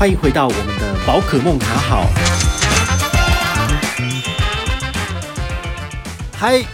欢迎回到我们的宝可梦卡好。嗨，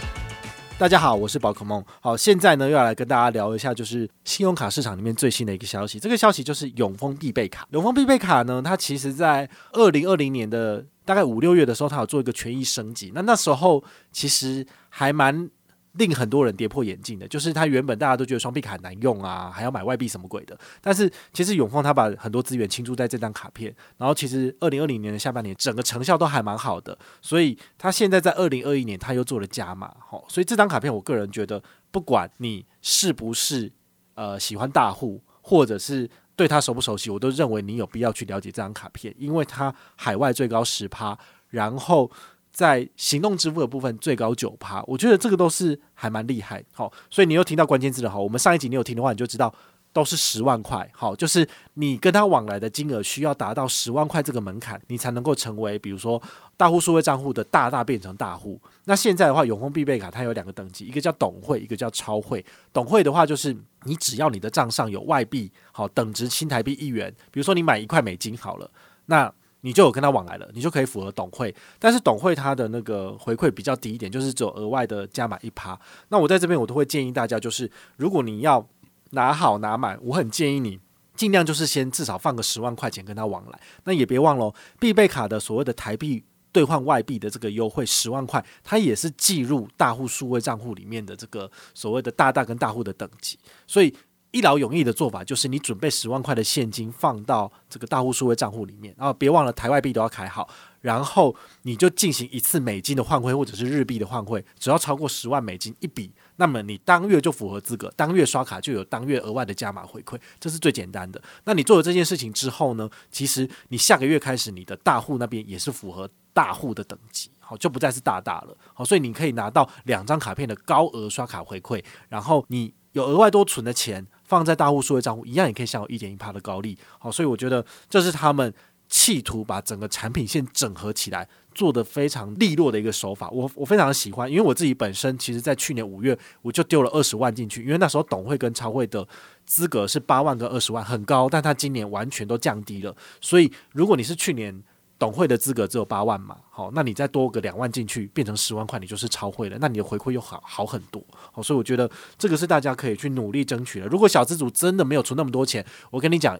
大家好，我是宝可梦。好，现在呢又要来跟大家聊一下，就是信用卡市场里面最新的一个消息。这个消息就是永丰必备卡。永丰必备卡呢，它其实在二零二零年的大概五六月的时候，它有做一个权益升级。那那时候其实还蛮。令很多人跌破眼镜的，就是它原本大家都觉得双币卡很难用啊，还要买外币什么鬼的。但是其实永丰他把很多资源倾注在这张卡片，然后其实二零二零年的下半年整个成效都还蛮好的，所以他现在在二零二一年他又做了加码，好，所以这张卡片我个人觉得，不管你是不是呃喜欢大户，或者是对它熟不熟悉，我都认为你有必要去了解这张卡片，因为它海外最高十趴，然后。在行动支付的部分最高九趴，我觉得这个都是还蛮厉害。好，所以你又听到关键字了。哈，我们上一集你有听的话，你就知道都是十万块。好，就是你跟他往来的金额需要达到十万块这个门槛，你才能够成为，比如说大户数位账户的大大变成大户。那现在的话，永丰必备卡它有两个等级，一个叫董会，一个叫超会。董会的话，就是你只要你的账上有外币，好，等值新台币一元，比如说你买一块美金好了，那。你就有跟他往来了，你就可以符合董会，但是董会他的那个回馈比较低一点，就是只有额外的加码一趴。那我在这边我都会建议大家，就是如果你要拿好拿满，我很建议你尽量就是先至少放个十万块钱跟他往来。那也别忘了，必备卡的所谓的台币兑换外币的这个优惠十万块，它也是计入大户数位账户里面的这个所谓的大大跟大户的等级，所以。一劳永逸的做法就是，你准备十万块的现金放到这个大户数位账户里面，然后别忘了台外币都要开好，然后你就进行一次美金的换汇或者是日币的换汇，只要超过十万美金一笔，那么你当月就符合资格，当月刷卡就有当月额外的加码回馈，这是最简单的。那你做了这件事情之后呢，其实你下个月开始，你的大户那边也是符合大户的等级，好，就不再是大大了，好，所以你可以拿到两张卡片的高额刷卡回馈，然后你有额外多存的钱。放在大户数位账户一样也可以享有一点一趴的高利，好，所以我觉得这是他们企图把整个产品线整合起来做得非常利落的一个手法，我我非常喜欢，因为我自己本身其实在去年五月我就丢了二十万进去，因为那时候董会跟超会的资格是八万跟二十万很高，但他今年完全都降低了，所以如果你是去年。董会的资格只有八万嘛，好，那你再多个两万进去，变成十万块，你就是超会了，那你的回馈又好好很多，好，所以我觉得这个是大家可以去努力争取的。如果小资主真的没有存那么多钱，我跟你讲，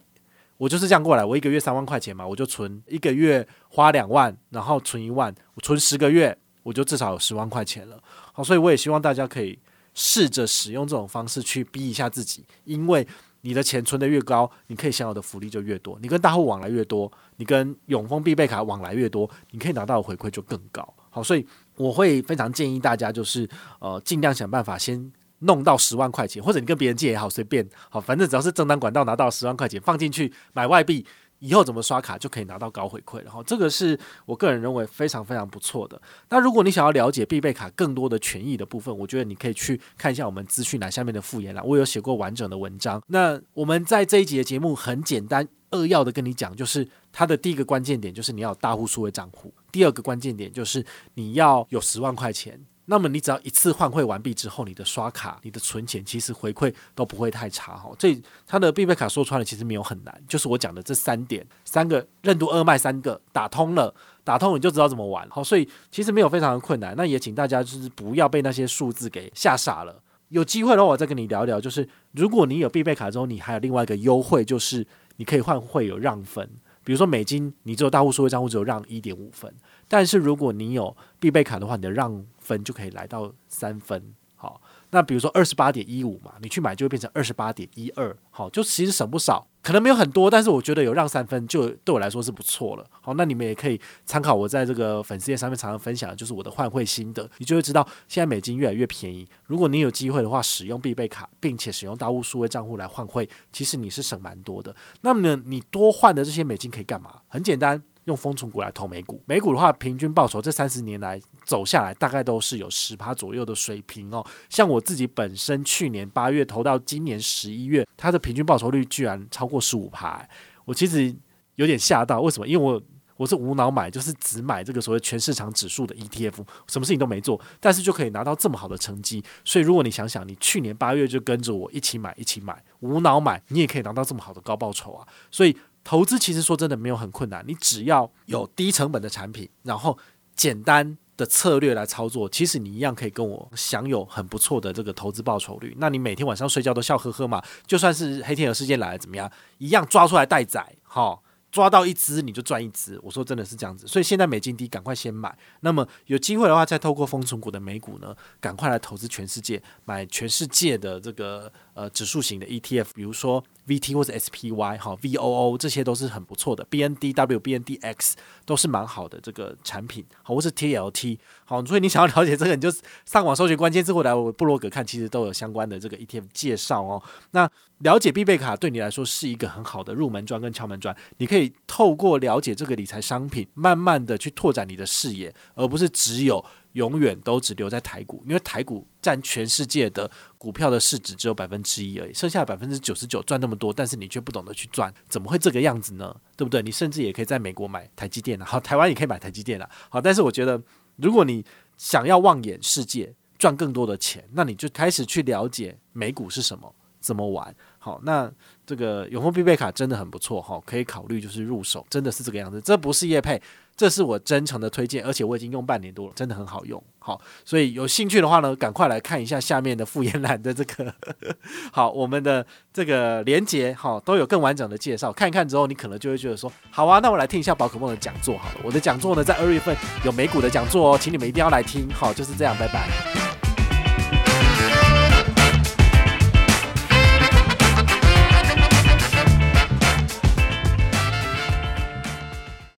我就是这样过来，我一个月三万块钱嘛，我就存一个月花两万，然后存一万，我存十个月，我就至少有十万块钱了，好，所以我也希望大家可以试着使用这种方式去逼一下自己，因为。你的钱存的越高，你可以享有的福利就越多。你跟大户往来越多，你跟永丰必备卡往来越多，你可以拿到的回馈就更高。好，所以我会非常建议大家，就是呃，尽量想办法先弄到十万块钱，或者你跟别人借也好，随便好，反正只要是正当管道拿到十万块钱放进去买外币。以后怎么刷卡就可以拿到高回馈，然后这个是我个人认为非常非常不错的。那如果你想要了解必备卡更多的权益的部分，我觉得你可以去看一下我们资讯栏下面的附言栏，我有写过完整的文章。那我们在这一集的节目很简单扼要的跟你讲，就是它的第一个关键点就是你要有大户数位账户，第二个关键点就是你要有十万块钱。那么你只要一次换汇完毕之后，你的刷卡、你的存钱，其实回馈都不会太差哈。这它的必备卡说穿了，其实没有很难，就是我讲的这三点，三个任督二脉三个打通了，打通你就知道怎么玩。好，所以其实没有非常的困难。那也请大家就是不要被那些数字给吓傻了。有机会的话，我再跟你聊聊，就是如果你有必备卡之后，你还有另外一个优惠，就是你可以换汇有让分。比如说美金，你只有大户数位账户只有让一点五分，但是如果你有必备卡的话，你的让分就可以来到三分。那比如说二十八点一五嘛，你去买就会变成二十八点一二。好，就其实省不少，可能没有很多，但是我觉得有让三分就对我来说是不错了。好，那你们也可以参考我在这个粉丝页上面常常分享的就是我的换汇心得，你就会知道现在美金越来越便宜。如果你有机会的话，使用必备卡，并且使用大户数位账户来换汇，其实你是省蛮多的。那么呢，你多换的这些美金可以干嘛？很简单。用丰存股来投美股，美股的话，平均报酬这三十年来走下来，大概都是有十趴左右的水平哦。像我自己本身去年八月投到今年十一月，它的平均报酬率居然超过十五趴，我其实有点吓到。为什么？因为我。我是无脑买，就是只买这个所谓全市场指数的 ETF，什么事情都没做，但是就可以拿到这么好的成绩。所以如果你想想，你去年八月就跟着我一起买，一起买，无脑买，你也可以拿到这么好的高报酬啊！所以投资其实说真的没有很困难，你只要有低成本的产品，然后简单的策略来操作，其实你一样可以跟我享有很不错的这个投资报酬率。那你每天晚上睡觉都笑呵呵嘛？就算是黑天鹅事件来了怎么样，一样抓出来待宰，哈。抓到一只你就赚一只，我说真的是这样子，所以现在美金低，赶快先买。那么有机会的话，再透过丰存股的美股呢，赶快来投资全世界，买全世界的这个呃指数型的 ETF，比如说 VT 或者 SPY 哈，VOO 这些都是很不错的，BNDW、BNDX 都是蛮好的这个产品，好，或是 TLT 好，所以你想要了解这个，你就上网搜寻关键字或来我部落格看，其实都有相关的这个 ETF 介绍哦。那了解必备卡对你来说是一个很好的入门砖跟敲门砖，你可以透过了解这个理财商品，慢慢的去拓展你的视野，而不是只有永远都只留在台股，因为台股占全世界的股票的市值只有百分之一而已，剩下百分之九十九赚那么多，但是你却不懂得去赚，怎么会这个样子呢？对不对？你甚至也可以在美国买台积电了，好，台湾也可以买台积电了，好，但是我觉得如果你想要望眼世界，赚更多的钱，那你就开始去了解美股是什么。怎么玩？好，那这个永丰必备卡真的很不错哈，可以考虑就是入手，真的是这个样子。这不是叶配，这是我真诚的推荐，而且我已经用半年多了，真的很好用。好，所以有兴趣的话呢，赶快来看一下下面的复言栏的这个好，我们的这个连接哈，都有更完整的介绍。看一看之后，你可能就会觉得说，好啊，那我来听一下宝可梦的讲座好了。我的讲座呢，在二月份有美股的讲座哦，请你们一定要来听。好，就是这样，拜拜。